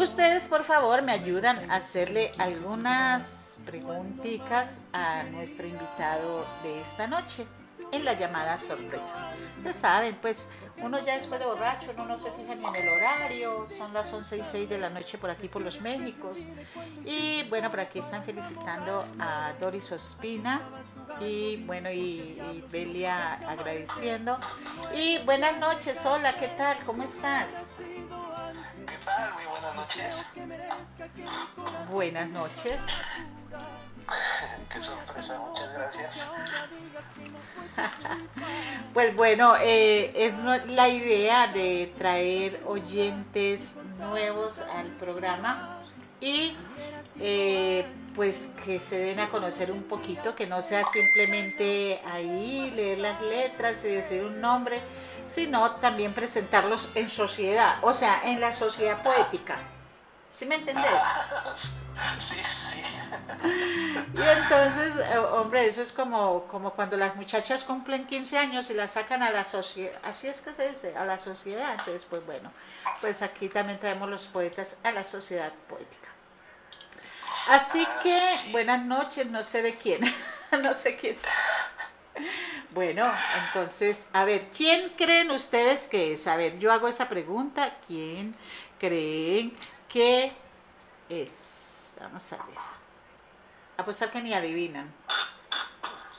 Ustedes, por favor, me ayudan a hacerle algunas preguntitas a nuestro invitado de esta noche en la llamada sorpresa. Ustedes saben, pues uno ya después de borracho, uno no se fija ni en el horario, son las 11 y 6 de la noche por aquí por los Méxicos. Y bueno, por aquí están felicitando a Doris Ospina y bueno, y, y Belia agradeciendo. Y buenas noches, hola, ¿qué tal? ¿Cómo estás? Muy buenas noches. Buenas noches. Qué sorpresa, muchas gracias. Pues bueno, eh, es la idea de traer oyentes nuevos al programa y eh, pues que se den a conocer un poquito, que no sea simplemente ahí leer las letras y decir un nombre, sino también presentarlos en sociedad, o sea, en la sociedad poética. ¿Sí me entendés? Sí, sí. Y entonces, eh, hombre, eso es como, como cuando las muchachas cumplen 15 años y las sacan a la sociedad, así es que se dice, a la sociedad. Entonces, pues bueno, pues aquí también traemos los poetas a la sociedad poética. Así que, buenas noches, no sé de quién, no sé quién. Bueno, entonces, a ver, ¿quién creen ustedes que es? A ver, yo hago esa pregunta, ¿quién creen que es? Vamos a ver. Apostar que ni adivinan.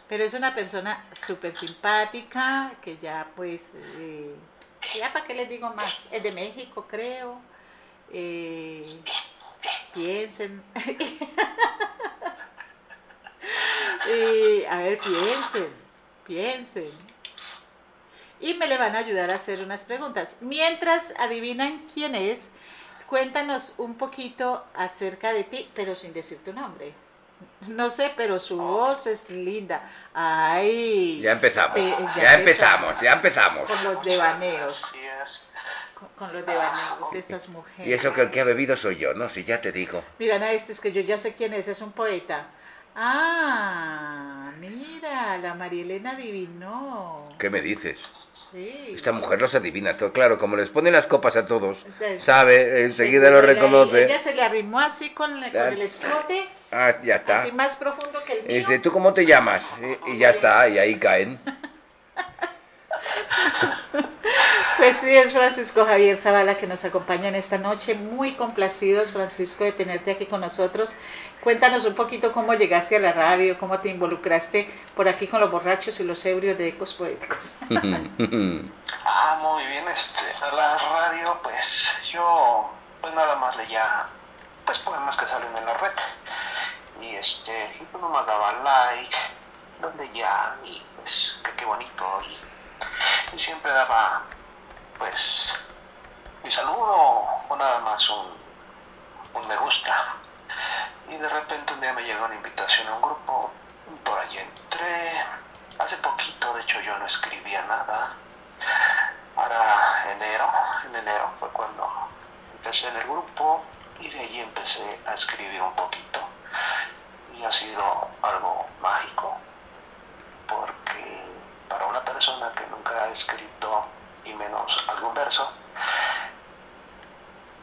Pero es una persona súper simpática, que ya pues, eh, ya para qué les digo más, es de México creo. Eh, piensen. Y, a ver, piensen, piensen. Y me le van a ayudar a hacer unas preguntas. Mientras adivinan quién es, cuéntanos un poquito acerca de ti, pero sin decir tu nombre. No sé, pero su voz es linda. Ay. Ya empezamos, pe- ya empezamos, ya empezamos. Con los devaneos, gracias. Con, con los devaneos de estas mujeres. Y eso que el que ha bebido soy yo, ¿no? Si ya te digo. Mira, no, este es que yo ya sé quién es, es un poeta. Ah, mira, la Marielena adivinó. ¿Qué me dices? Sí. Esta mujer los adivina, todo claro, como les pone las copas a todos, Entonces, sabe, enseguida seguro lo reconoce. Ella se le arrimó así con, la- con el escote, Ah, ya está. así más profundo que el mío. dice, ¿tú cómo te llamas? Y, y ya está, y ahí caen. Pues sí, es Francisco Javier Zavala que nos acompaña en esta noche. Muy complacidos, Francisco, de tenerte aquí con nosotros. Cuéntanos un poquito cómo llegaste a la radio, cómo te involucraste por aquí con los borrachos y los ebrios de Ecos Poéticos. Ah, muy bien, este, a la radio, pues yo, pues nada más leía, pues poemas que salen en la red. Y este, y pues nomás daba like, los leía y pues, qué bonito. Y siempre daba, pues, mi saludo o nada más un, un me gusta. Y de repente un día me llegó una invitación a un grupo, por ahí entré. Hace poquito, de hecho, yo no escribía nada para enero, en enero fue cuando empecé en el grupo y de allí empecé a escribir un poquito y ha sido algo mágico porque para una persona que nunca ha escrito y menos algún verso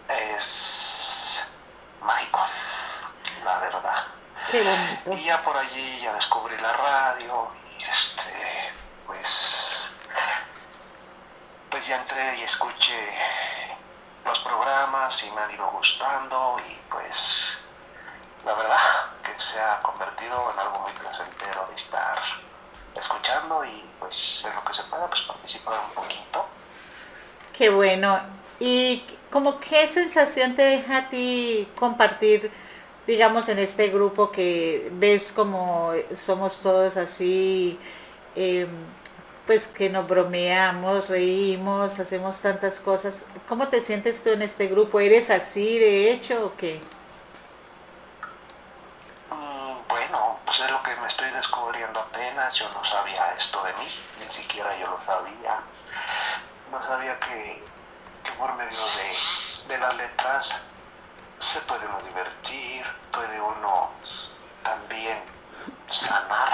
es mágico, la verdad. Qué bonito. Y ya por allí ya descubrí la radio y este, pues, pues ya entré y escuché los programas y me han ido gustando y pues la verdad que se ha convertido en algo muy placentero de estar escuchando y pues en lo que se pueda pues participar un poquito. Qué bueno. ¿Y como qué sensación te deja a ti compartir, digamos, en este grupo que ves como somos todos así, eh, pues que nos bromeamos, reímos, hacemos tantas cosas. ¿Cómo te sientes tú en este grupo? ¿Eres así de hecho o qué? Mm, bueno, pues es lo que me estoy descubriendo apenas. Yo no sabía esto de mí, ni siquiera yo lo sabía. No sabía que, que por medio de, de las letras se puede uno divertir, puede uno también sanar,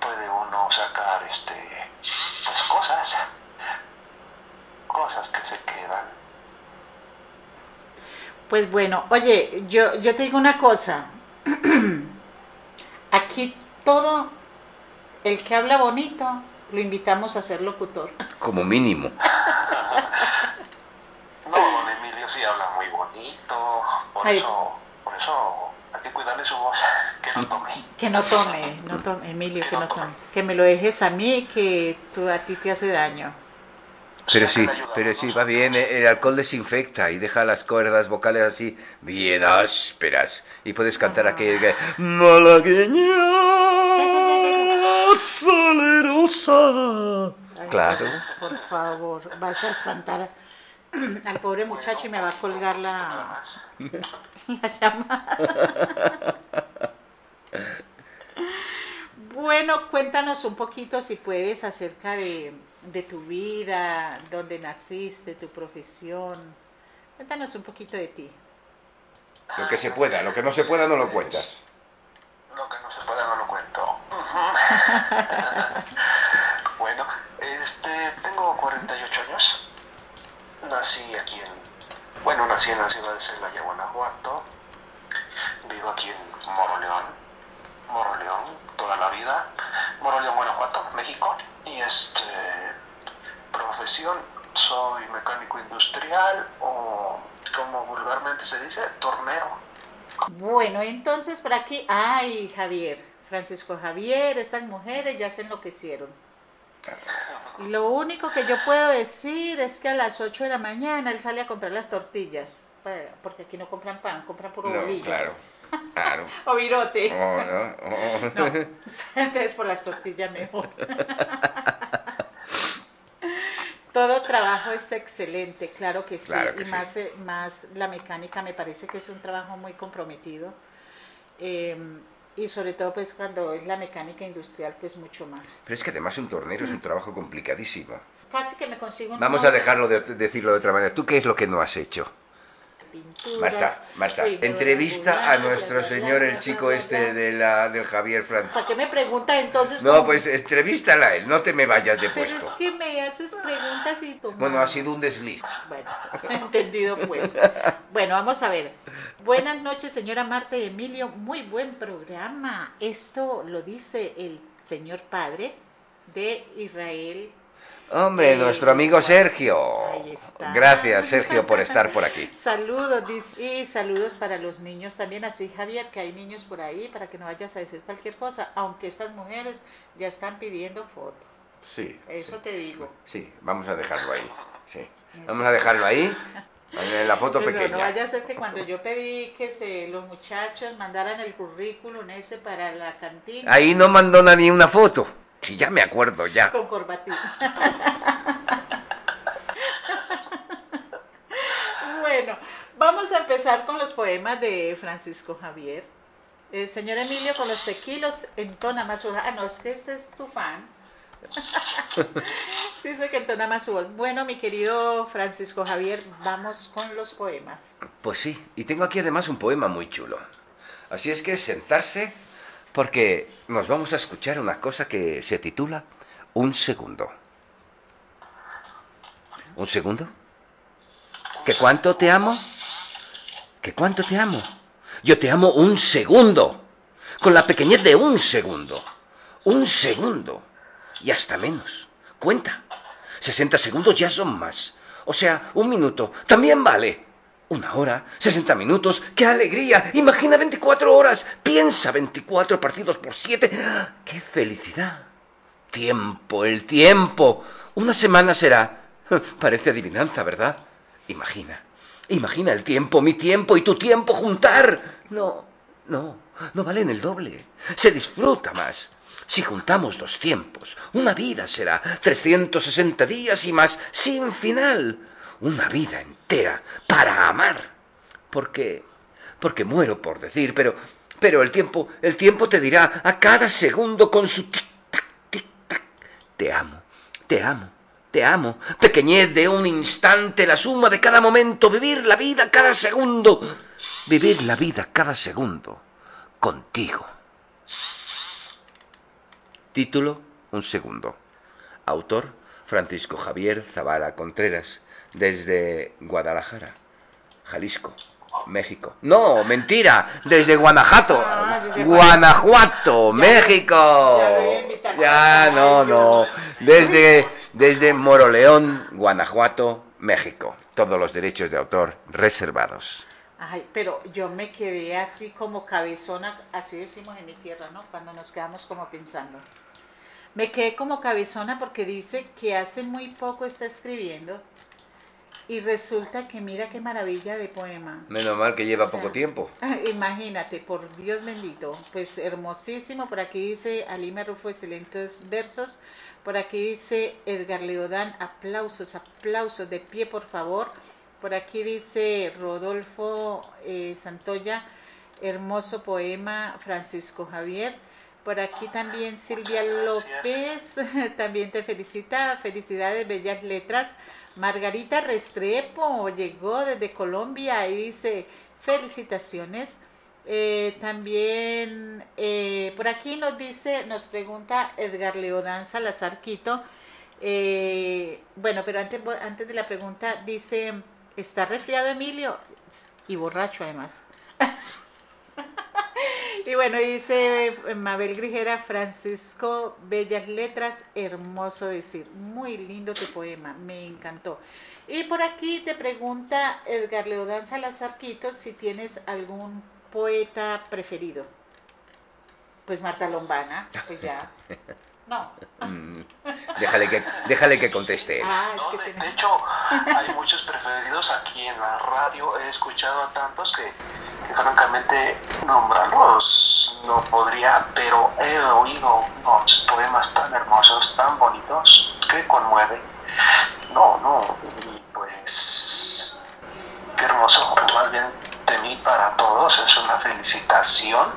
puede uno sacar este pues cosas, cosas que se quedan. Pues bueno, oye, yo, yo te digo una cosa. Aquí todo el que habla bonito lo invitamos a ser locutor. Como mínimo. No, don Emilio sí habla muy bonito, por Ay. eso, por eso hay que cuidarle su voz, que no tome. Que no tome, no tome, Emilio, que no tomes. Que me lo dejes a mí, que tú, a ti te hace daño. Pero Sí, pero sí, va bien, el alcohol desinfecta y deja las cuerdas vocales así bien ásperas. Y puedes cantar aquel que... Salerosa. Claro. Por favor, vas a espantar al pobre muchacho y me va a colgar la, la llamada. Bueno, cuéntanos un poquito si puedes acerca de, de tu vida, dónde naciste, tu profesión. Cuéntanos un poquito de ti. Lo que se pueda, lo que no se pueda no lo cuentas. Lo que no se puede no lo cuento. bueno, este, tengo 48 años. Nací aquí en, bueno, nací en la ciudad de Celaya, Guanajuato. Vivo aquí en Moroleón, Moroleón, toda la vida. Moroleón, Guanajuato, México. Y este, profesión, soy mecánico industrial o, como vulgarmente se dice, tornero. Bueno, entonces por aquí, ay, Javier, Francisco Javier, estas mujeres ya se enloquecieron. Lo único que yo puedo decir es que a las 8 de la mañana él sale a comprar las tortillas, porque aquí no compran pan, compran puro No, bolillo. claro, claro. O virote. Oh, no, oh. No, por las tortillas mejor. Todo trabajo es excelente, claro que sí. Claro que y sí. más, eh, más la mecánica me parece que es un trabajo muy comprometido. Eh, y sobre todo pues cuando es la mecánica industrial pues mucho más. Pero es que además un tornero es un trabajo complicadísimo. Casi que me consigo un Vamos a dejarlo de decirlo de otra manera. ¿Tú qué es lo que no has hecho? Pintura, Marta, Marta, entrevista a nuestro señor, el chico este de la, del Javier Franz. ¿Para qué me pregunta entonces? No, pues entrevístala a él, no te me vayas de Pero es puesto. que me haces preguntas y tú... Bueno, ha sido un desliz. Bueno, entendido pues. Bueno, vamos a ver. Buenas noches, señora Marta y Emilio. Muy buen programa. Esto lo dice el señor padre de Israel. Hombre, Eh, nuestro amigo Sergio. Ahí está. Gracias, Sergio, por estar por aquí. Saludos, y saludos para los niños también, así Javier, que hay niños por ahí para que no vayas a decir cualquier cosa, aunque estas mujeres ya están pidiendo foto. Sí. Eso te digo. Sí, vamos a dejarlo ahí. Sí. Vamos a dejarlo ahí. En la foto Pero pequeña. no vaya a ser que cuando yo pedí que se, los muchachos mandaran el currículum ese para la cantina Ahí no mandó nadie una foto. Si ya me acuerdo, ya. con corbatín. bueno, vamos a empezar con los poemas de Francisco Javier. El señor Emilio con los tequilos entona más su... Ah, no, es que este es tu fan. Dice que entona más su voz. Bueno, mi querido Francisco Javier, vamos con los poemas. Pues sí, y tengo aquí además un poema muy chulo. Así es que sentarse porque nos vamos a escuchar una cosa que se titula Un segundo. ¿Un segundo? ¿Que cuánto te amo? ¿Que cuánto te amo? Yo te amo un segundo, con la pequeñez de un segundo. Un segundo. Y hasta menos. Cuenta. 60 segundos ya son más. O sea, un minuto también vale. Una hora, 60 minutos, ¡qué alegría! Imagina 24 horas, piensa 24 partidos por 7. ¡Qué felicidad! Tiempo, el tiempo. Una semana será. Parece adivinanza, ¿verdad? Imagina, imagina el tiempo, mi tiempo y tu tiempo juntar. No, no, no valen el doble. Se disfruta más. Si juntamos los tiempos, una vida será 360 días y más sin final. Una vida entera para amar. Porque porque muero por decir, pero pero el tiempo, el tiempo te dirá a cada segundo con su tic tac tic tac. Te amo, te amo, te amo. Pequeñez de un instante, la suma de cada momento, vivir la vida cada segundo. Vivir la vida cada segundo contigo. Título, un segundo. Autor, Francisco Javier Zavala Contreras, desde Guadalajara, Jalisco, México. No, mentira, desde Guanajuato. Ah, desde Guanajuato, México. ya invitar. Ya, no, no. Desde, desde Moroleón, Guanajuato, México. Todos los derechos de autor reservados. Ay, pero yo me quedé así como cabezona, así decimos en mi tierra, ¿no? Cuando nos quedamos como pensando. Me quedé como cabezona porque dice que hace muy poco está escribiendo y resulta que mira qué maravilla de poema. Menos mal que lleva O sea, poco tiempo. Imagínate, por Dios bendito, pues hermosísimo. Por aquí dice Alima Rufo, excelentes versos. Por aquí dice Edgar Leodán, aplausos, aplausos, de pie por favor. Por aquí dice Rodolfo eh, Santoya, hermoso poema, Francisco Javier. Por aquí también Silvia. López, también te felicita, felicidades, bellas letras. Margarita Restrepo llegó desde Colombia y dice felicitaciones. Eh, también eh, por aquí nos dice, nos pregunta Edgar Leodán Salazar Quito. eh, bueno, pero antes, antes de la pregunta dice, ¿está resfriado Emilio? Y borracho además. Y bueno, dice Mabel Grijera, Francisco, bellas letras, hermoso decir. Muy lindo tu poema, me encantó. Y por aquí te pregunta Edgar Leodán Salazar si tienes algún poeta preferido. Pues Marta Lombana, pues ya. No. Mm, déjale, que, déjale que conteste. Ah, es No, que de, tiene- de hecho, hay muchos preferidos aquí en la radio. He escuchado a tantos que, que francamente nombrarlos no podría, pero he oído unos poemas tan hermosos, tan bonitos, que conmueven. No, no, y pues qué hermoso, más bien de mí para todos es una felicitación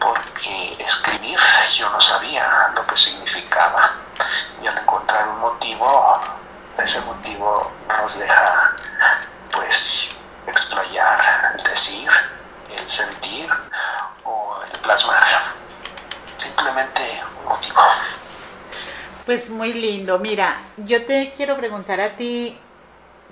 porque escribir yo no sabía lo que significaba y al encontrar un motivo, ese motivo nos deja pues explayar, decir, el sentir o el plasmar. Simplemente un motivo. Pues muy lindo. Mira, yo te quiero preguntar a ti,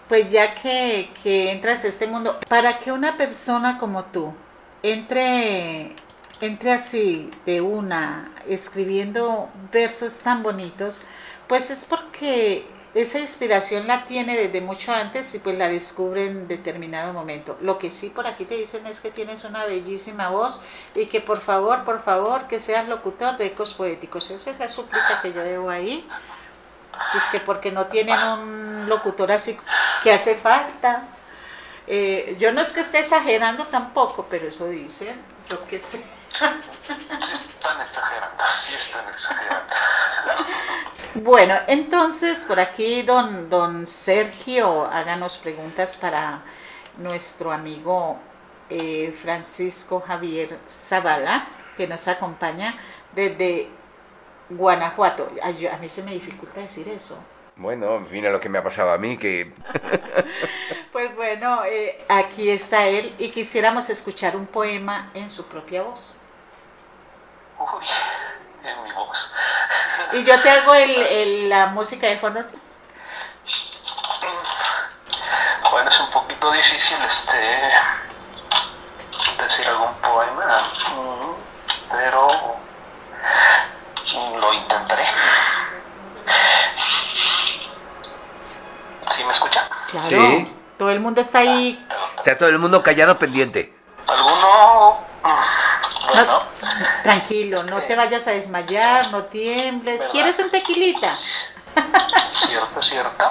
pues ya que, que entras a este mundo, para que una persona como tú entre, entre así de una, escribiendo versos tan bonitos, pues es porque esa inspiración la tiene desde mucho antes y pues la descubre en determinado momento. Lo que sí por aquí te dicen es que tienes una bellísima voz y que por favor, por favor, que seas locutor de ecos poéticos. Esa es la súplica que yo debo ahí. Es que porque no tienen un locutor así que hace falta. Eh, yo no es que esté exagerando tampoco, pero eso dicen, yo qué sé. Sí están exagerando, sí están exagerando. Bueno, entonces por aquí don, don Sergio, háganos preguntas para nuestro amigo eh, Francisco Javier Zavala, que nos acompaña desde Guanajuato. Ay, yo- a mí se me dificulta decir eso. Bueno, mira lo que me ha pasado a mí, que Pues bueno, eh, aquí está él y quisiéramos escuchar un poema en su propia voz. Uy, en mi voz. Y yo te hago el, el- la música de fondo. Bueno, es un poquito difícil este decir algún poema, mm, pero lo intentaré. ¿Sí me escucha? Claro, Sí. todo el mundo está ahí. está todo el mundo callado pendiente. ¿Alguno? No, tranquilo, no te vayas a desmayar, no tiembles. ¿Verdad? ¿Quieres un tequilita? cierto, cierto.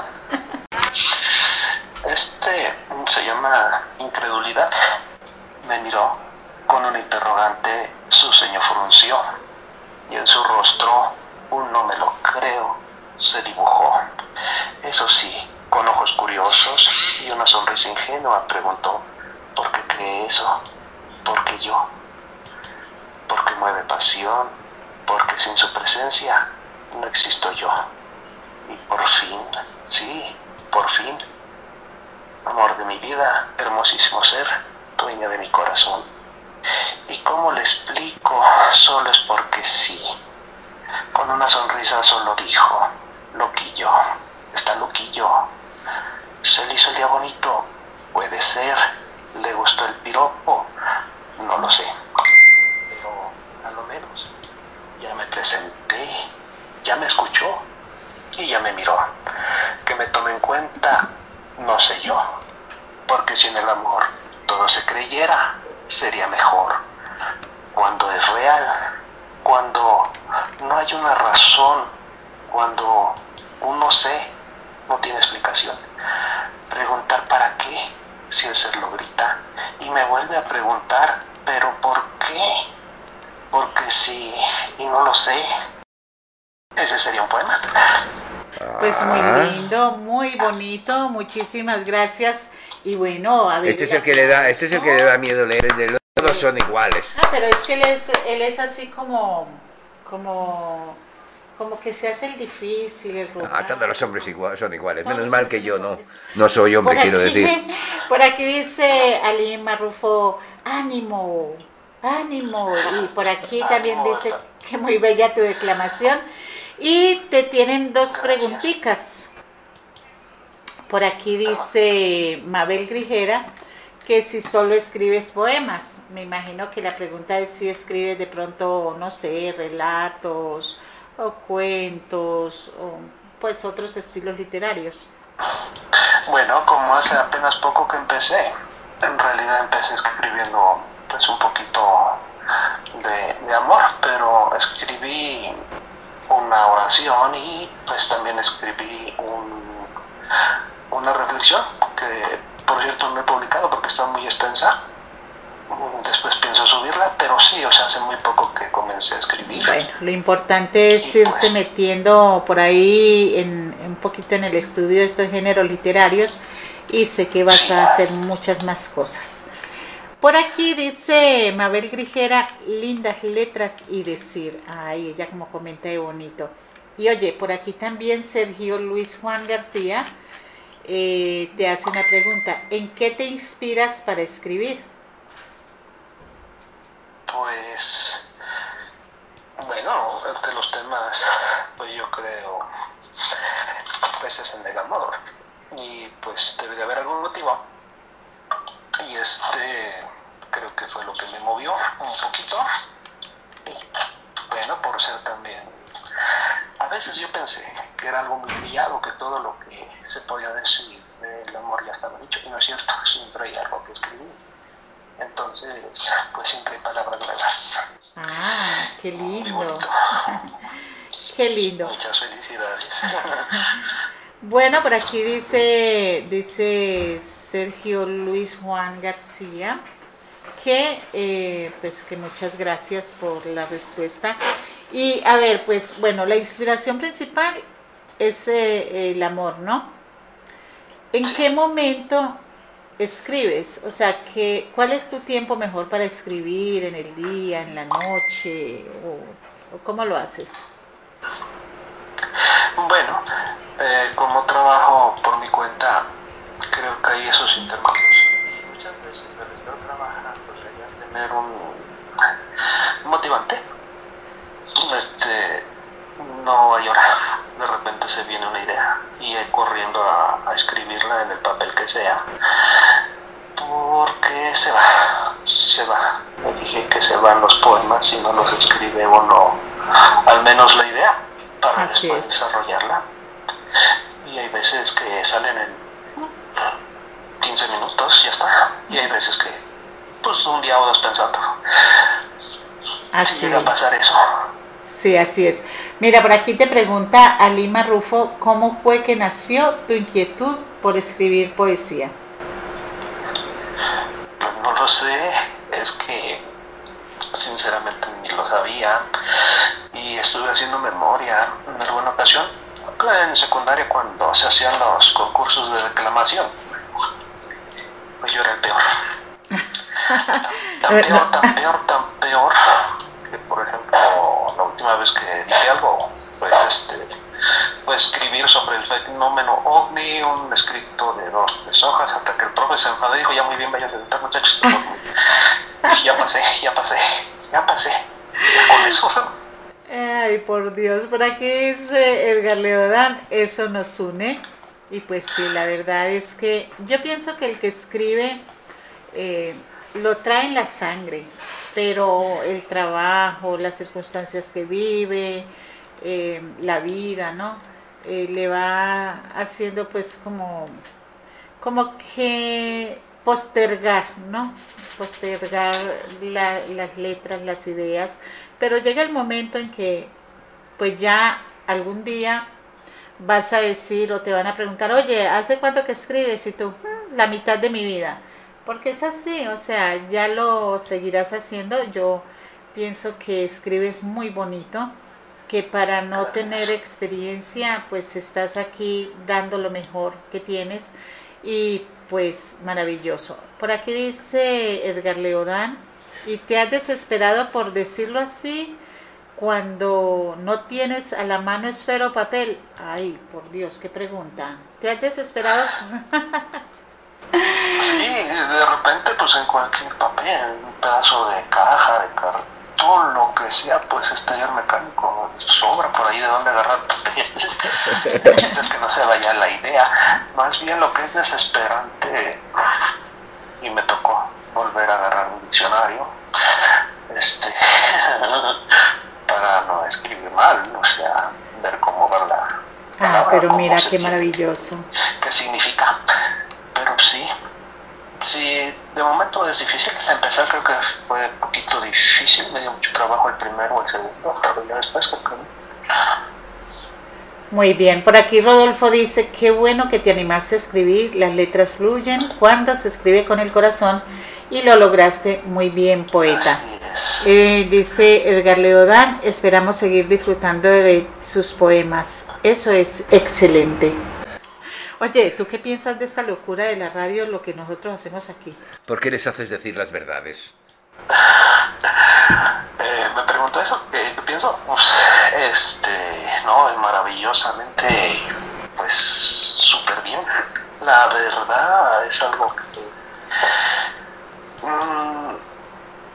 Este se llama incredulidad. Me miró con un interrogante, su ceño frunció. y en su rostro un no me lo creo se dibujó. Eso sí, con ojos curiosos y una sonrisa ingenua preguntó, ¿por qué cree eso? ¿Por qué yo? Porque mueve pasión, porque sin su presencia no existo yo. Y por fin, sí, por fin, amor de mi vida, hermosísimo ser, dueña de mi corazón. ¿Y cómo le explico? Solo es porque sí. Con una sonrisa solo dijo, loquillo, está loquillo. Se le hizo el día puede ser, le gustó el piropo, no lo sé. A lo menos ya me presenté, ya me escuchó y ya me miró. Que me tome en cuenta, no sé yo, porque si en el amor todo se creyera, sería mejor. Cuando es real, cuando no hay una razón, cuando uno sé, no tiene explicación. Preguntar para qué, si el ser lo grita, y me vuelve a preguntar, pero ¿por qué? Porque si, y no lo sé, ese sería un poema. Pues muy Ah. lindo, muy bonito, muchísimas gracias. Y bueno, a ver. Este es el que le da, este es el que le da miedo leer, el de los todos son iguales. Ah, pero es que él es, él es así como, como, como que se hace el difícil, el Ah, rupán. todos los hombres igual, son iguales. Todos Menos mal que yo no, no soy hombre, Por quiero aquí- decir. Por aquí dice Ali Marrufo, ánimo, ánimo. Y por aquí también dice que muy bella tu declamación. Y te tienen dos preguntitas. Por aquí dice Mabel Grijera que si solo escribes poemas. Me imagino que la pregunta es si escribes de pronto, no sé, relatos o cuentos o pues otros estilos literarios. Bueno, como hace apenas poco que empecé, en realidad empecé escribiendo pues un poquito de, de amor, pero escribí una oración y pues también escribí un, una reflexión que por cierto no he publicado porque está muy extensa. Después pienso subirla, pero sí, o sea, hace muy poco que comencé a escribir. Bueno, lo importante es irse pues. metiendo por ahí en, un poquito en el estudio de estos géneros literarios y sé que vas a hacer muchas más cosas. Por aquí dice Mabel Grijera, lindas letras y decir, ay, ella como comenta de bonito. Y oye, por aquí también Sergio Luis Juan García eh, te hace una pregunta, ¿en qué te inspiras para escribir? Pues, bueno, entre los temas, pues yo creo, pues es en el amor. Y pues debe de haber algún motivo. Y este, creo que fue lo que me movió un poquito. Y bueno, por ser también, a veces yo pensé que era algo muy trillado, que todo lo que se podía decir del amor ya estaba dicho. Y no es cierto, siempre hay algo que escribir. Entonces, pues siempre hay palabras nuevas. Ah, qué lindo, qué lindo. Muchas felicidades. Bueno, por aquí dice, dice Sergio Luis Juan García que, eh, pues, que muchas gracias por la respuesta. Y a ver, pues bueno, la inspiración principal es eh, el amor, ¿no? ¿En qué momento escribes? O sea, que, ¿cuál es tu tiempo mejor para escribir? ¿En el día, en la noche? ¿O, o cómo lo haces? bueno, eh, como trabajo por mi cuenta, creo que hay esos intermedios. Y muchas veces al estar trabajando, debería tener un motivante. Este, no hay hora. De repente se viene una idea y he corriendo a, a escribirla en el papel que sea. Porque se va, se va. Me dije que se van los poemas si no los escribe uno, al menos la idea, para Así después es. desarrollarla. Y hay veces que salen en 15 minutos, ya está. Y hay veces que, pues un día o dos pensando. Así llega a pasar eso. Sí, así es. Mira, por aquí te pregunta Alima Rufo, ¿cómo fue que nació tu inquietud por escribir poesía? Pues no lo sé, es que sinceramente ni lo sabía. y estuve haciendo memoria en alguna ocasión, en secundaria cuando se hacían los concursos de declamación. Pues yo era el peor. Tan peor, tan peor, tan peor, que por ejemplo, la última vez que dije algo, pues este, pues escribir sobre el fenómeno ovni, un escrito de dos, tres hojas, hasta que el profe se enfadó y dijo, ya muy bien, vaya a sentar muchachos. ya pasé, ya pasé, ya pasé, ya con eso. Ay, por Dios, por aquí dice Edgar Leodán, eso nos une. Y pues sí, la verdad es que yo pienso que el que escribe eh, lo trae en la sangre, pero el trabajo, las circunstancias que vive, eh, la vida, ¿no? Eh, le va haciendo pues como, como que postergar, ¿no? Postergar las letras, las ideas, pero llega el momento en que pues ya algún día vas a decir o te van a preguntar, oye, ¿hace cuánto que escribes? Y tú, mm, la mitad de mi vida. Porque es así, o sea, ya lo seguirás haciendo. Yo pienso que escribes muy bonito, que para no tener experiencia, pues estás aquí dando lo mejor que tienes y pues maravilloso. Por aquí dice Edgar Leodán, y te has desesperado por decirlo así cuando no tienes a la mano esfero papel. Ay, por Dios, qué pregunta. ¿Te has desesperado? sí, de repente pues en cualquier papel, un pedazo de caja, de cartón lo que sea, pues es taller mecánico, sobra por ahí de dónde agarrar El chiste es que no se vaya la idea. Más bien lo que es desesperante, y me tocó volver a agarrar un diccionario, este, para no escribir mal, o sea, ver cómo va la. Ah, pero mira qué maravilloso. ¿Qué significa? Pero sí, Sí, de momento es difícil. Empezar creo que fue un poquito difícil, me dio mucho trabajo el primero o el segundo, pero ya después creo que Muy bien, por aquí Rodolfo dice, qué bueno que te animaste a escribir, las letras fluyen cuando se escribe con el corazón y lo lograste muy bien, poeta. Eh, dice Edgar Leodán, esperamos seguir disfrutando de sus poemas. Eso es excelente. Oye, ¿tú qué piensas de esta locura de la radio, lo que nosotros hacemos aquí? ¿Por qué les haces decir las verdades? Eh, me pregunto eso, ¿qué, pienso? Este, no, es maravillosamente, pues, súper bien. La verdad es algo que mm,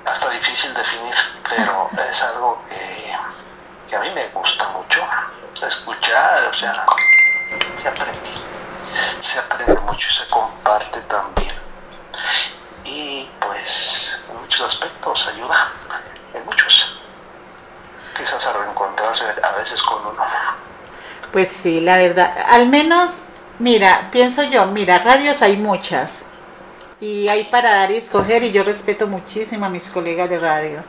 hasta difícil definir, pero es algo que, que a mí me gusta mucho escuchar, o sea, se aprende se aprende mucho y se comparte también. Y pues en muchos aspectos ayuda, en muchos. Quizás a reencontrarse a veces con uno. Pues sí, la verdad, al menos, mira, pienso yo, mira, radios hay muchas y hay para dar y escoger y yo respeto muchísimo a mis colegas de radio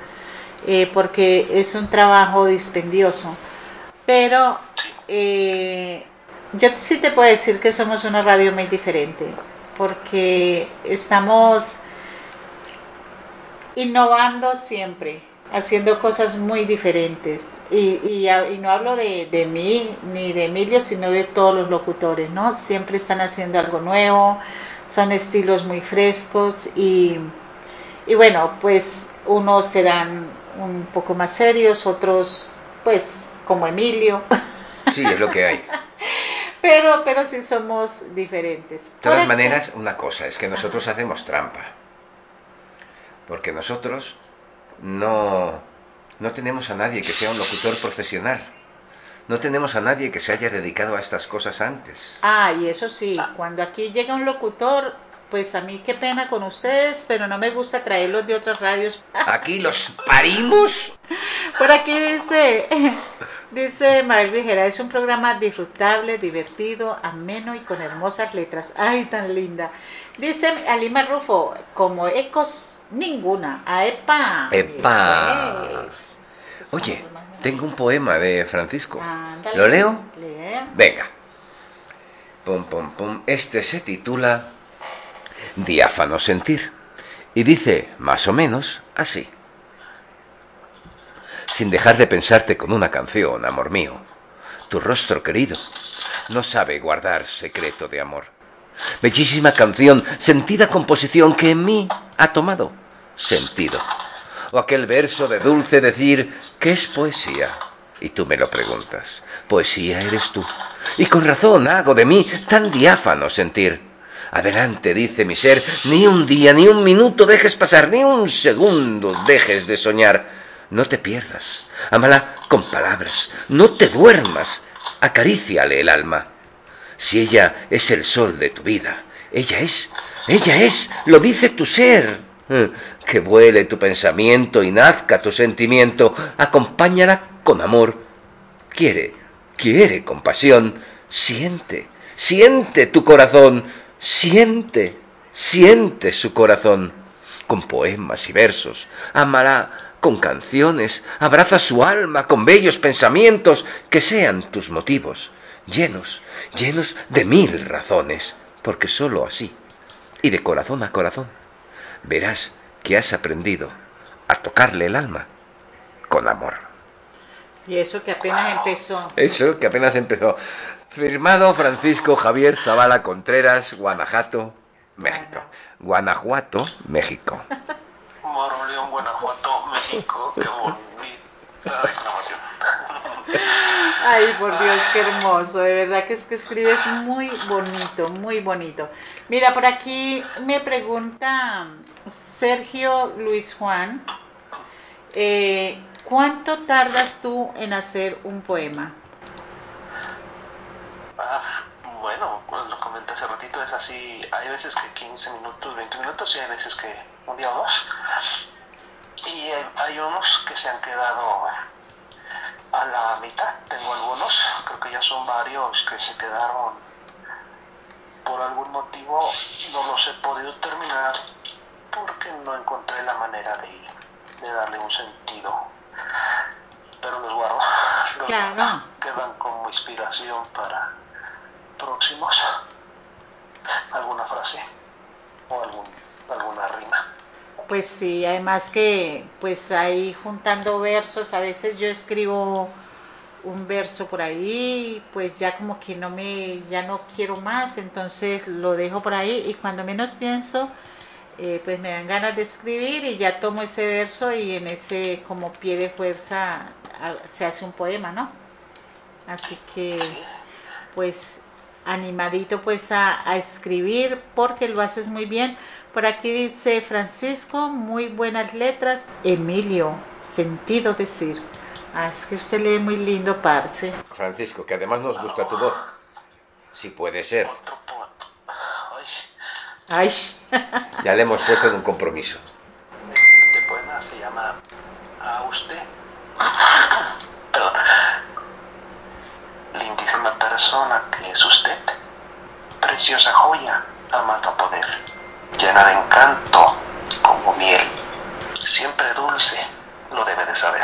eh, porque es un trabajo dispendioso. Pero eh, yo sí te puedo decir que somos una radio muy diferente, porque estamos innovando siempre, haciendo cosas muy diferentes. Y, y, no hablo de, de, mí ni de Emilio, sino de todos los locutores, ¿no? Siempre están haciendo algo nuevo, son estilos muy frescos y, y bueno, pues unos serán un poco más serios, otros pues como Emilio. Sí, es lo que hay. pero, pero sí somos diferentes. De todas maneras, una cosa, es que nosotros hacemos trampa. Porque nosotros no, no tenemos a nadie que sea un locutor profesional. No tenemos a nadie que se haya dedicado a estas cosas antes. Ah, y eso sí, cuando aquí llega un locutor, pues a mí qué pena con ustedes, pero no me gusta traerlos de otras radios. ¿Aquí los parimos? Por aquí dice, Dice Mabel Vigera, es un programa disfrutable, divertido, ameno y con hermosas letras. ¡Ay, tan linda! Dice Alima Rufo, como ecos ninguna. ¡Aepa! ¡Epa! Pues, Oye, tengo un poema de Francisco. ¿Lo leo? Venga. Pum, pum, pum. Este se titula Diáfano sentir. Y dice, más o menos, así. sin dejar de pensarte con una canción, amor mío. Tu rostro querido no sabe guardar secreto de amor. Bellísima canción, sentida composición que en mí ha tomado sentido. O aquel verso de dulce decir que es poesía. Y tú me lo preguntas. Poesía eres tú. Y con razón hago de mí tan diáfano sentir. Adelante, dice mi ser, ni un día, ni un minuto dejes pasar, ni un segundo dejes de soñar. No te pierdas, ámala con palabras, no te duermas, acaríciale el alma. Si ella es el sol de tu vida, ella es, ella es, lo dice tu ser. Eh, que vuele tu pensamiento y nazca tu sentimiento, acompáñala con amor. Quiere, quiere compasión, siente, siente tu corazón, siente, siente su corazón. Con poemas y versos, ámala con canciones, abraza su alma con bellos pensamientos que sean tus motivos, llenos, llenos de mil razones, porque sólo así, y de corazón a corazón, verás que has aprendido a tocarle el alma con amor. Y eso que apenas empezó. Eso que apenas empezó. Firmado Francisco Javier Zavala Contreras, Guanajuato, México. Guanajuato, México. Moroleón, Guanajuato, México. Qué bonita declamación. Ay, por Dios, qué hermoso. De verdad que es que escribes muy bonito, muy bonito. Mira, por aquí me pregunta Sergio Luis Juan, eh, ¿cuánto tardas tú en hacer un poema? Ah, bueno, lo comenté hace ratito, es así, hay veces que 15 minutos, 20 minutos y hay veces que un día o dos. Y hay unos que se han quedado a la mitad, tengo algunos, creo que ya son varios que se quedaron por algún motivo, no los he podido terminar porque no encontré la manera de, de darle un sentido. Pero los guardo, los Claro. guardo, quedan como inspiración para próximos. Alguna frase o algún, alguna rima. Pues sí, además que pues ahí juntando versos, a veces yo escribo un verso por ahí, pues ya como que no me, ya no quiero más, entonces lo dejo por ahí y cuando menos pienso, eh, pues me dan ganas de escribir y ya tomo ese verso y en ese como pie de fuerza a- se hace un poema, ¿no? Así que pues animadito pues a, a escribir porque lo haces muy bien. Por aquí dice Francisco, muy buenas letras. Emilio, sentido decir. Ah, es que usted lee muy lindo, parce. Francisco, que además nos gusta tu voz. Si puede ser. Ay, Ay, Ya le hemos puesto en un compromiso. este poema se llama A usted. Perdón. Lindísima persona que es usted. Preciosa joya, a más no poder. Llena de encanto, como miel. Siempre dulce, lo debe de saber.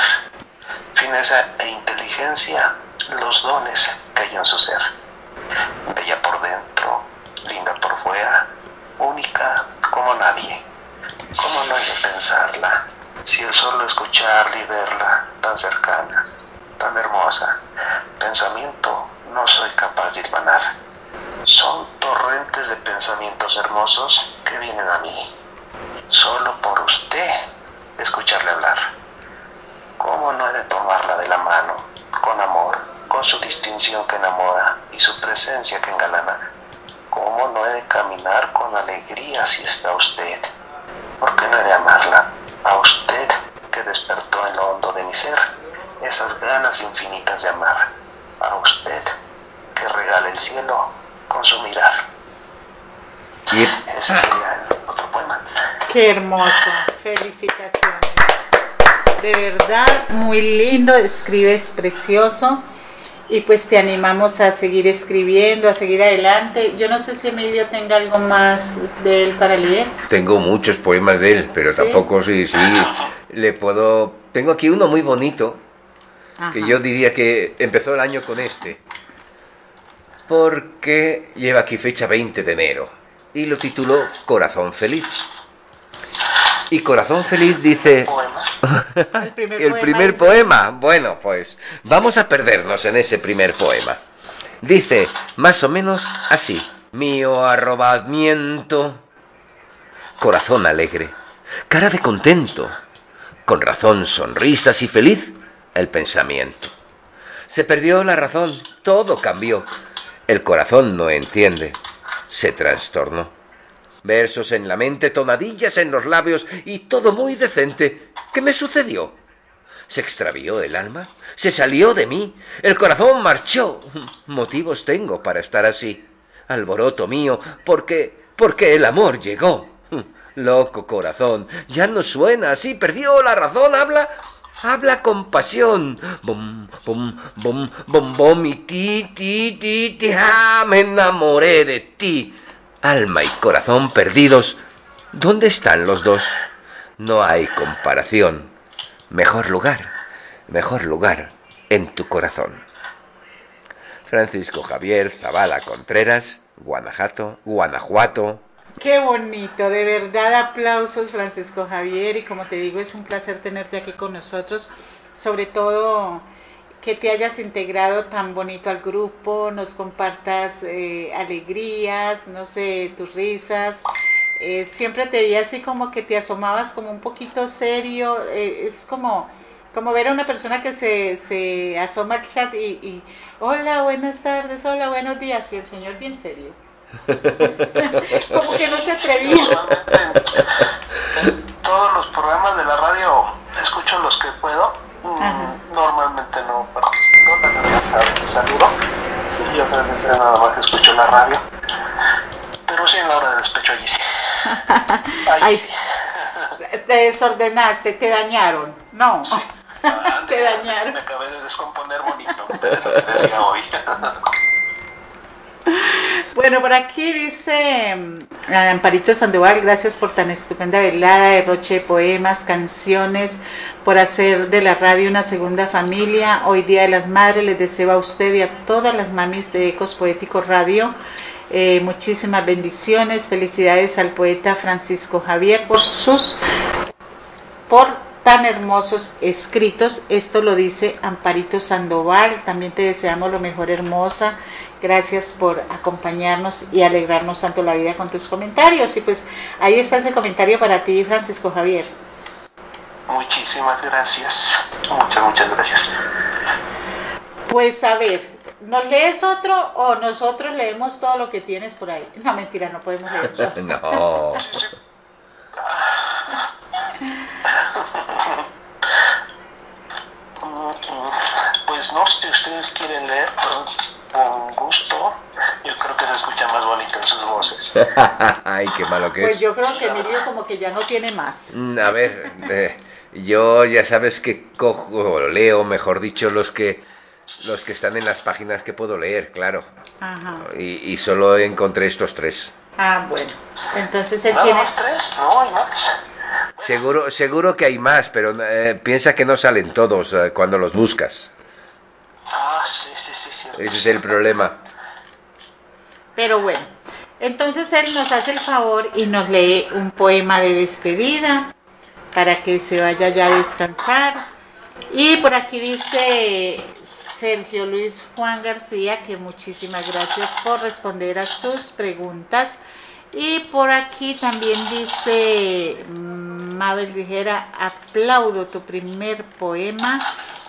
Fineza e inteligencia, los dones que hay en su ser. Bella por dentro, linda por fuera, única como nadie. ¿Cómo no hay de pensarla? Si el solo escucharla y verla tan cercana, tan hermosa, pensamiento no soy capaz de hilvanar. Son torrentes de pensamientos hermosos que vienen a mí. Solo por usted escucharle hablar. ¿Cómo no he de tomarla de la mano, con amor, con su distinción que enamora y su presencia que engalana? ¿Cómo no he de caminar con alegría si está usted? ¿Por qué no he de amarla a usted que despertó en lo hondo de mi ser esas ganas infinitas de amar? A usted que regala el cielo con su mirar. Y Ese sería el otro poema. qué hermoso. Felicitaciones. De verdad, muy lindo. Escribes precioso. Y pues te animamos a seguir escribiendo, a seguir adelante. Yo no sé si Emilio tenga algo más de él para leer. tengo muchos poemas de él, pero ¿Sí? tampoco sí, sí. Le puedo. Tengo aquí uno muy bonito que yo diría que empezó el año con este. Porque lleva aquí fecha 20 de enero y lo tituló Corazón Feliz. Y Corazón Feliz dice... El primer, el poema, primer dice- poema. Bueno, pues vamos a perdernos en ese primer poema. Dice más o menos así. Mío arrobamiento. Corazón alegre. Cara de contento. Con razón sonrisas y feliz el pensamiento. Se perdió la razón, todo cambió. El corazón no entiende, se trastornó. Versos en la mente, tonadillas en los labios y todo muy decente. ¿Qué me sucedió? ¿Se extravió el alma? ¿Se salió de mí? El corazón marchó. Motivos tengo para estar así. Alboroto mío, porque porque el amor llegó. Loco corazón, ya no suena así, perdió la razón, habla Habla con pasión. Bom, bom, bom, bom, bom, y ti, ti, ti, ti, ah, me enamoré de ti. Alma y corazón perdidos. ¿Dónde están los dos? No hay comparación. Mejor lugar, mejor lugar en tu corazón. Francisco Javier Zavala Contreras, Guanajuato, Guanajuato, Qué bonito, de verdad aplausos Francisco Javier y como te digo es un placer tenerte aquí con nosotros, sobre todo que te hayas integrado tan bonito al grupo, nos compartas eh, alegrías, no sé, tus risas. Eh, siempre te vi así como que te asomabas como un poquito serio, eh, es como, como ver a una persona que se, se asoma al chat y, y, hola, buenas tardes, hola, buenos días, y el señor bien serio. como que no se atrevía. En todos los programas de la radio escucho los que puedo. Mm. Normalmente no participo, las demás a veces saludo y otras veces nada más escucho la radio. Pero sí en la hora de despecho allí sí. Ahí Ay, sí. te desordenaste, te dañaron. No, Ah, te de- dañaron. Me acabé de descomponer bonito, decía hoy. Bueno, por aquí dice mm, Amparito Sandoval, gracias por tan estupenda velada, derroche de poemas, canciones, por hacer de la radio una segunda familia. Hoy Día de las Madres les deseo a usted y a todas las mamis de Ecos Poéticos Radio eh, muchísimas bendiciones, felicidades al poeta Francisco Javier por sus por tan hermosos escritos. Esto lo dice Amparito Sandoval. También te deseamos lo mejor, hermosa. Gracias por acompañarnos y alegrarnos tanto la vida con tus comentarios. Y pues ahí está ese comentario para ti, Francisco Javier. Muchísimas gracias. Muchas, muchas gracias. Pues a ver, ¿nos lees otro o nosotros leemos todo lo que tienes por ahí? No, mentira, no podemos leer. No. Pues no, si ustedes quieren leer, pues, con gusto. Yo creo que se escucha más bonito en sus voces. Ay, qué malo que Pues es. yo creo que Emilio como que ya no tiene más. Mm, A ver, eh, yo ya sabes que cojo, o leo, mejor dicho, los que los que están en las páginas que puedo leer, claro. Ajá. Y, y solo encontré estos tres. Ah, bueno. Entonces él ¿Nada tiene... más tres? No, hay más. Seguro, seguro que hay más, pero eh, piensa que no salen todos eh, cuando los buscas. Ah, sí, sí, sí, sí. Ese es el problema. Pero bueno, entonces él nos hace el favor y nos lee un poema de despedida para que se vaya ya a descansar. Y por aquí dice Sergio Luis Juan García que muchísimas gracias por responder a sus preguntas. Y por aquí también dice mm, Mabel Ligera, aplaudo tu primer poema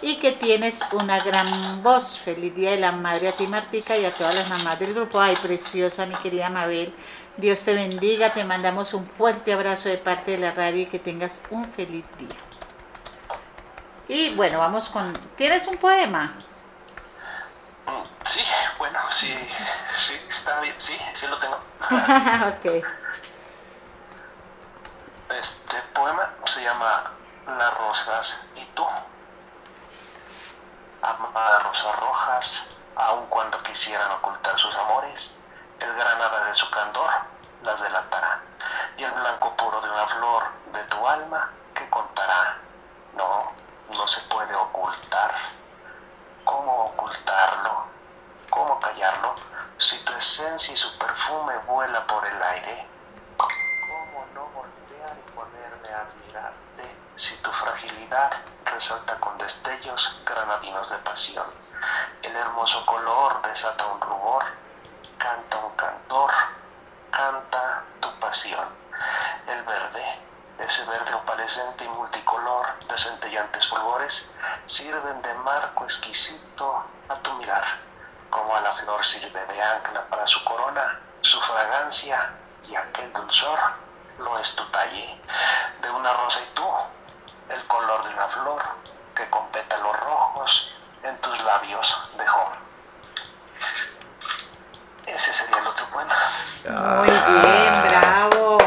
y que tienes una gran voz. Feliz Día de la Madre a ti, Martica, y a todas las mamás del grupo. Ay, preciosa, mi querida Mabel. Dios te bendiga, te mandamos un fuerte abrazo de parte de la radio y que tengas un feliz día. Y bueno, vamos con... ¿Tienes un poema? Sí, bueno, sí, sí, está bien, sí, sí lo tengo. ok. Este poema se llama Las rosas y tú. Amadas rosas rojas, aun cuando quisieran ocultar sus amores, el granada de su candor las delatará, y el blanco puro de una flor de tu alma que contará. No, no se puede ocultar. ¿Cómo ocultarlo? ¿Cómo callarlo? Si tu esencia y su perfume vuela por el aire. ¿Cómo no voltear y ponerme a fragilidad resalta con destellos granadinos de pasión. El hermoso color desata un rubor, canta un cantor, canta tu pasión. El verde, ese verde opalescente y multicolor de centellantes fulgores, sirven de marco exquisito a tu mirar, como a la flor sirve de ancla para su corona, su fragancia y aquel dulzor lo es tu talle, de una rosa y tú, el color de una flor que con pétalos rojos en tus labios dejó. Ese sería el otro poema. Muy bien, bravo.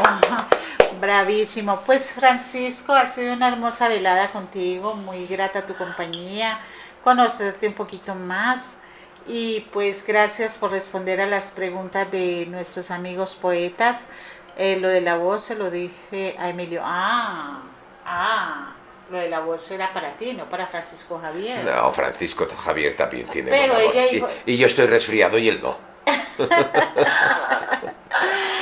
Pues Francisco, ha sido una hermosa velada contigo, muy grata tu compañía, conocerte un poquito más. Y pues gracias por responder a las preguntas de nuestros amigos poetas. Eh, lo de la voz se lo dije a Emilio. Ah, ah, lo de la voz era para ti, no para Francisco Javier. No, Francisco Javier también tiene Pero buena ella voz. Y- dijo- y, yo estoy resfriado y él no.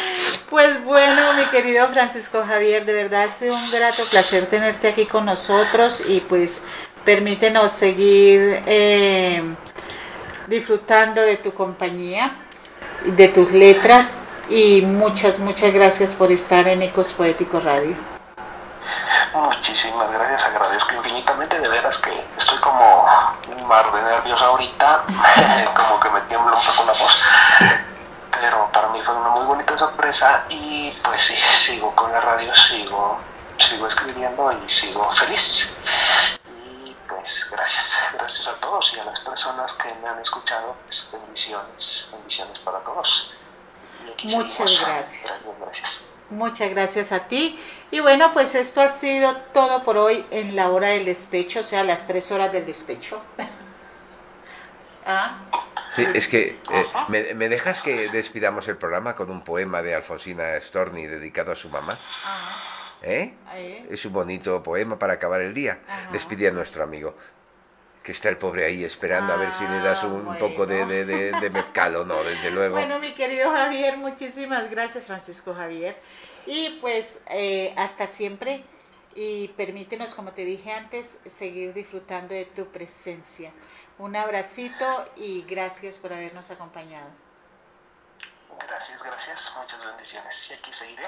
Pues bueno, mi querido Francisco Javier, de verdad ha sido un grato placer tenerte aquí con nosotros y pues permítenos seguir eh, disfrutando de tu compañía, de tus letras y muchas, muchas gracias por estar en Ecos Poéticos Radio. Muchísimas gracias, agradezco infinitamente, de veras que estoy como un mar de nervios ahorita, como que me tiembla un poco la voz, pero para mí fue una muy bonita sorpresa y pues sí, sigo con la radio, sigo, sigo escribiendo y sigo feliz. Y pues gracias, gracias a todos y a las personas que me han escuchado, pues, bendiciones, bendiciones para todos. Muchas seguimos. gracias. Gracias, gracias. Muchas gracias a ti. Y bueno, pues esto ha sido todo por hoy en la hora del despecho, o sea, las tres horas del despecho. ¿Ah? Sí, es que eh. ¿me, me dejas que despidamos el programa con un poema de Alfonsina Storni dedicado a su mamá? ¿Eh? Es un bonito poema para acabar el día. Despide a nuestro amigo. Que está el pobre ahí esperando a ver si le das un, Ah, poco de, bueno. de, de- de mezcal o no, desde luego. Bueno, mi querido Javier, muchísimas gracias, Francisco Javier. Y pues eh, hasta siempre. Y permítenos, como te dije antes, seguir disfrutando de tu presencia. Un abracito y gracias por habernos acompañado. Gracias, gracias, muchas bendiciones. Y aquí seguiré.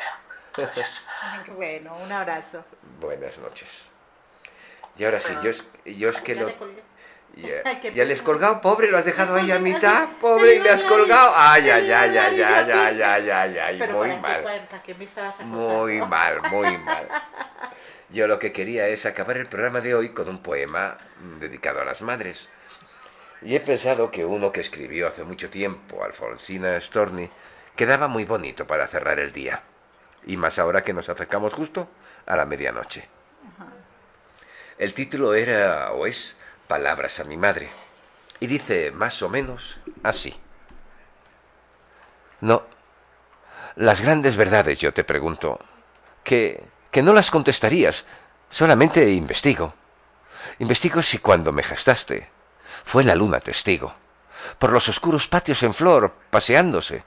Gracias. Bueno, un abrazo. Buenas noches. Y ahora sí, yo es, yo es que Ya lo... Ya, ya le has colgado, pobre, lo has dejado ahí a mitad, pobre, y le has colgado. Ay, ay, ay, ay, ay, ay, ay, ay, muy ¿para qué, mal. Muy mal, muy mal. Yo lo que quería es acabar el programa de hoy con un poema dedicado a las madres. Y he pensado que uno que escribió hace mucho tiempo, Alfonsina Storni, quedaba muy bonito para cerrar el día. Y más ahora que nos acercamos justo a la medianoche. El título era o es Palabras a mi madre. Y dice más o menos así. No, las grandes verdades, yo te pregunto, que, que no las contestarías, solamente investigo. Investigo si cuando me gestaste fue la luna testigo, por los oscuros patios en flor, paseándose,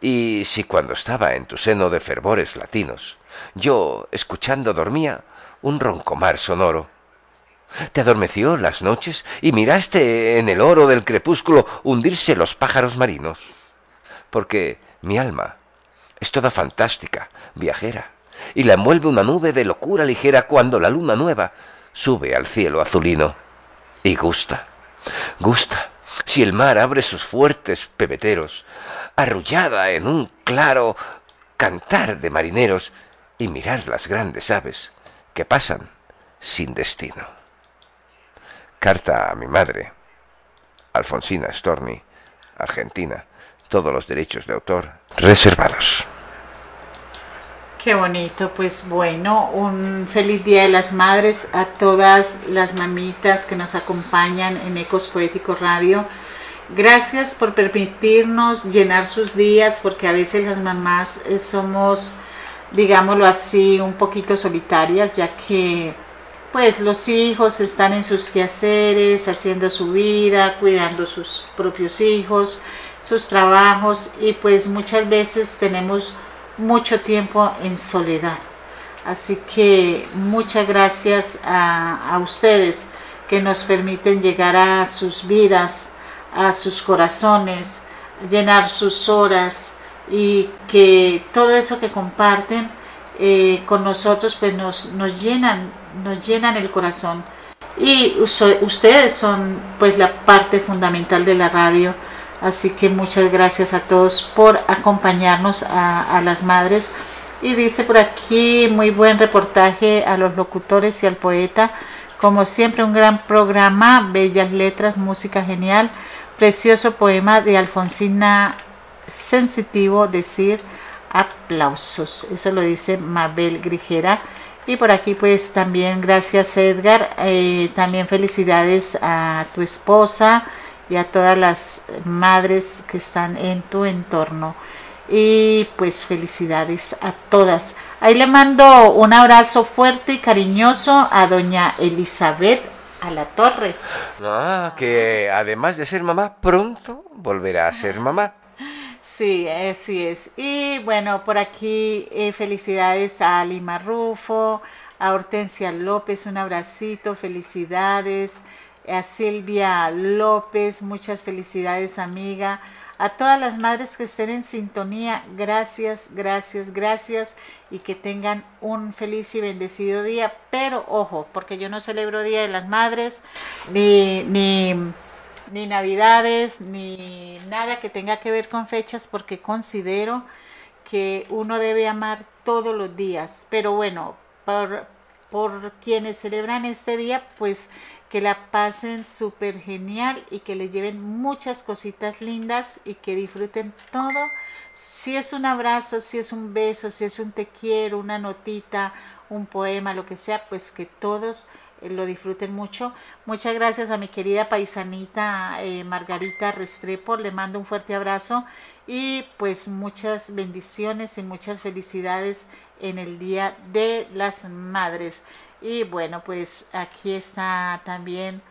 y si cuando estaba en tu seno de fervores latinos, yo, escuchando, dormía un roncomar sonoro. Te adormeció las noches y miraste en el oro del crepúsculo hundirse los pájaros marinos, porque mi alma es toda fantástica, viajera, y la envuelve una nube de locura ligera cuando la luna nueva sube al cielo azulino. Y gusta, gusta, si el mar abre sus fuertes pebeteros, arrullada en un claro cantar de marineros, y mirar las grandes aves que pasan sin destino. Carta a mi madre, Alfonsina Storni, Argentina. Todos los derechos de autor reservados. Qué bonito, pues bueno, un feliz Día de las Madres a todas las mamitas que nos acompañan en Ecos Poéticos Radio. Gracias por permitirnos llenar sus días, porque a veces las mamás eh, somos, digámoslo así, un poquito solitarias, ya que pues los hijos están en sus quehaceres, haciendo su vida, cuidando sus propios hijos, sus trabajos y pues muchas veces tenemos mucho tiempo en soledad. Así que muchas gracias a, ustedes que nos permiten llegar a sus vidas, a sus corazones, llenar sus horas y que todo eso que comparten eh, con nosotros pues nos, nos llenan nos llenan el corazón y ustedes son pues la parte fundamental de la radio así que muchas gracias a todos por acompañarnos a, las madres y dice por aquí muy buen reportaje a los locutores y al poeta como siempre un gran programa bellas letras música genial precioso poema de Alfonsina sensitivo decir aplausos. Eso lo dice Mabel Grijera. Y por aquí pues también gracias Edgar, eh, también felicidades a tu esposa y a todas las madres que están en tu entorno. Y pues felicidades a todas. Ahí le mando un abrazo fuerte y cariñoso a doña Elizabeth a la torre. Ah, que además de ser mamá, pronto volverá a ser mamá. Sí, así es. Y bueno, por aquí eh, felicidades a Lima Rufo, a Hortensia López, un abracito, felicidades. A Silvia López, muchas felicidades amiga. A todas las madres que estén en sintonía, gracias, gracias, gracias y que tengan un feliz y bendecido día. Pero ojo, porque yo no celebro Día de las Madres, ni, ni ni navidades, ni nada que tenga que ver con fechas, porque considero que uno debe amar todos los días. Pero bueno, por, por quienes celebran este día, pues que la pasen súper genial y que le lleven muchas cositas lindas y que disfruten todo. Si es un abrazo, si es un beso, si es un te quiero, una notita, un poema, lo que sea, pues que todos eh, lo disfruten mucho. Muchas gracias a mi querida paisanita eh, Margarita Restrepo, le mando un fuerte abrazo y pues muchas bendiciones y muchas felicidades en el Día de las Madres. Y bueno, pues aquí está también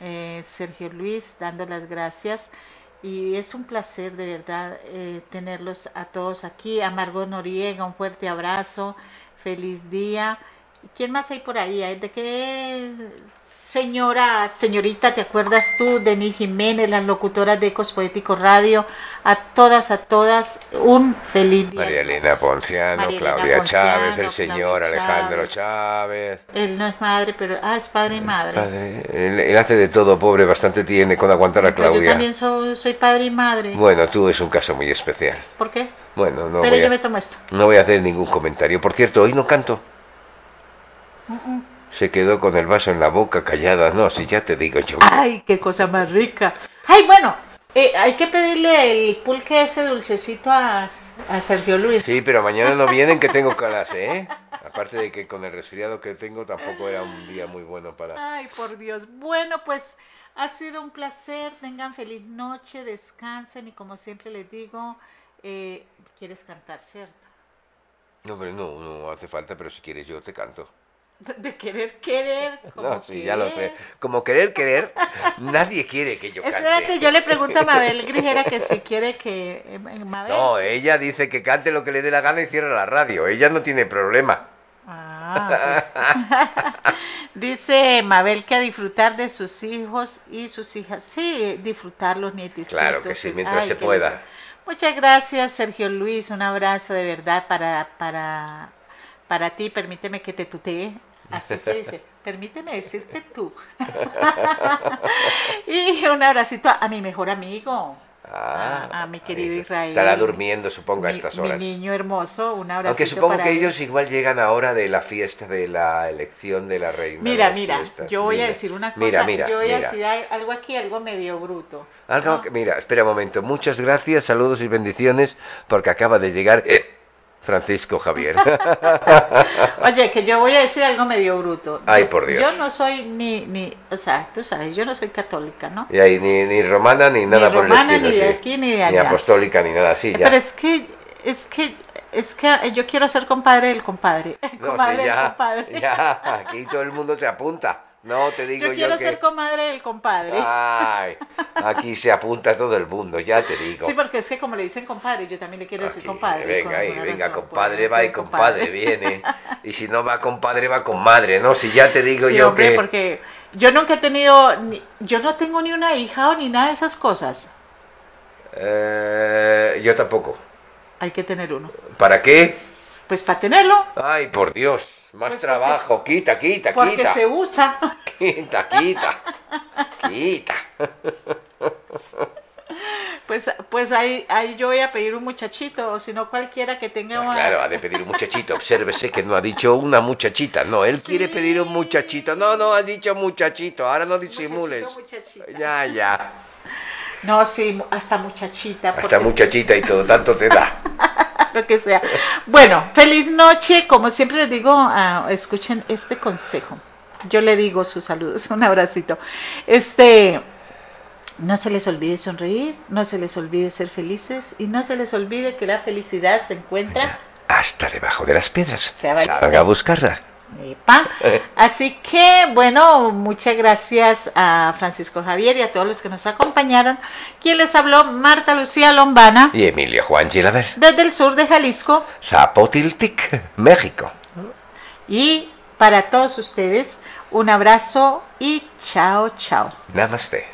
eh, Sergio Luis dando las gracias. Y es un placer de verdad tenerlos a todos aquí. A Margot Noriega, un fuerte abrazo. Feliz día. ¿Quién más hay por ahí? ¿De qué señora, señorita, te acuerdas tú? Denis Jiménez, las locutoras de Ecos Poéticos Radio. A todas, a todas, un feliz día. María Elena Ponciano, Claudia Chávez, el señor Alejandro Chávez. Él no es madre, pero. Ah, es padre y madre. Padre. Él, hace de todo, pobre, bastante tiene con aguantar a Claudia. yo también soy, padre y madre. Bueno, tú es un caso muy especial. ¿Por qué? Bueno, no. Pero yo me tomo esto. No voy a hacer ningún comentario. Por cierto, hoy no canto. Se quedó con el vaso en la boca callada, no, si ya te digo yo. Ay, qué cosa más rica. Ay, bueno, eh, hay que pedirle el pulque ese dulcecito a, a, Sergio Luis. Sí, pero mañana no vienen que tengo clase, ¿eh? Aparte de que con el resfriado que tengo tampoco era un día muy bueno para... Ay, por Dios. Bueno, pues ha sido un placer. Tengan feliz noche, descansen y como siempre les digo, eh, ¿quieres cantar, cierto? No, pero no, no hace falta, pero si quieres yo te canto. De querer querer. No, sí, ya lo sé. Como querer querer, nadie quiere que yo cante. Espérate, yo le pregunto a Mabel Grijera que si quiere que... Eh, Mabel. No, ella dice que cante lo que le dé la gana y cierra la radio. Ella no tiene problema. Ah, pues. Dice Mabel que a disfrutar de sus hijos y sus hijas. Sí, disfrutar los nietos. Claro que sí, mientras se pueda. Muchas gracias, Sergio Luis. Un abrazo de verdad para, para, para ti. Permíteme que te tutee. Así se dice. Permíteme decirte tú. y un abracito a, mi mejor amigo. Ah, a, mi querido Israel. Estará durmiendo, supongo, a estas horas. Mi niño hermoso, un abrazo. Aunque supongo que ellos igual llegan ahora de la fiesta de la elección de la reina. Mira, mira, yo voy a decir una cosa. Mira, mira, yo voy a decir algo aquí, algo medio bruto. Algo que, mira, espera un momento. Muchas gracias, saludos y bendiciones, porque acaba de llegar. Eh, Francisco Javier. Oye, que yo voy a decir algo medio bruto. Ay, por Dios. Yo no soy ni, ni, o sea, tú sabes, yo no soy católica, ¿no? Y ahí, ni, ni romana ni nada por el estilo. Ni de aquí ni de allá. Ni apostólica ni nada así. Ya. Pero es que, es que, es que yo quiero ser compadre del compadre. No, compadre sí, ya, del compadre. Ya, aquí todo el mundo se apunta. No, te digo Yo yo, quiero que... ser comadre del compadre. Ay, aquí se apunta todo el mundo, ya te digo. Sí, porque es que como le dicen compadre, yo también le quiero decir Aquí, compadre. Venga, ahí, venga, razón, compadre va y compadre viene. Y si no va compadre, va con madre, ¿no? Si ya te digo Sí, yo hombre, que... porque yo nunca he tenido, ni- yo no tengo ni una hija o ni nada de esas cosas. Eh, yo tampoco. Hay que tener uno. ¿Para qué? Pues para tenerlo, Ay, por Dios, más Pues porque trabajo. Quita, quita, porque quita. se usa. Quita, quita. Quita. Pues, pues ahí, ahí yo voy a pedir un muchachito, o si no cualquiera que tenga una- claro, ha de pedir un muchachito. Obsérvese que no ha dicho una muchachita. No, él Sí. quiere pedir un muchachito. No, no, ha dicho muchachito. Ahora no disimules. Muchachito, muchachita. Ya, ya. No, sí, hasta muchachita. Hasta porque- muchachita y todo, tanto te da. Lo que sea. Bueno, feliz noche. Como siempre les digo, ah, escuchen este consejo. Yo le digo sus saludos, un abracito. Este, no se les olvide sonreír, no se les olvide ser felices y no se les olvide que la felicidad se encuentra. Hasta debajo de las piedras. Se Salga a buscarla. Epa. Así que, bueno, muchas gracias a Francisco Javier y a todos los que nos acompañaron. Quien les habló, Marta Lucía Lombana, Y Emilio Juan Gilaber. desde el sur de Jalisco. Zapotiltic, México. Y para todos ustedes, un abrazo y chao, chao. Namaste.